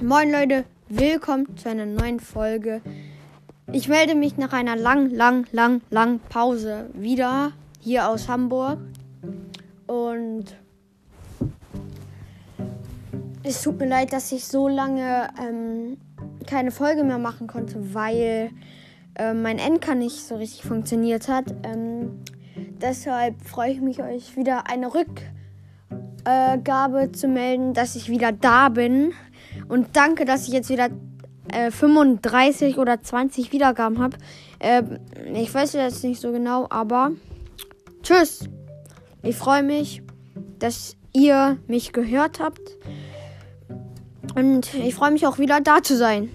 Moin Leute, willkommen zu einer neuen Folge. Ich melde mich nach einer lang, lang, lang, lang Pause wieder hier aus Hamburg. Und es tut mir leid, dass ich so lange ähm, keine Folge mehr machen konnte, weil äh, mein Enker nicht so richtig funktioniert hat. Ähm, deshalb freue ich mich, euch wieder eine Rückgabe zu melden, dass ich wieder da bin. Und danke, dass ich jetzt wieder äh, 35 oder 20 Wiedergaben habe. Äh, ich weiß jetzt nicht so genau, aber tschüss. Ich freue mich, dass ihr mich gehört habt. Und ich freue mich auch wieder da zu sein.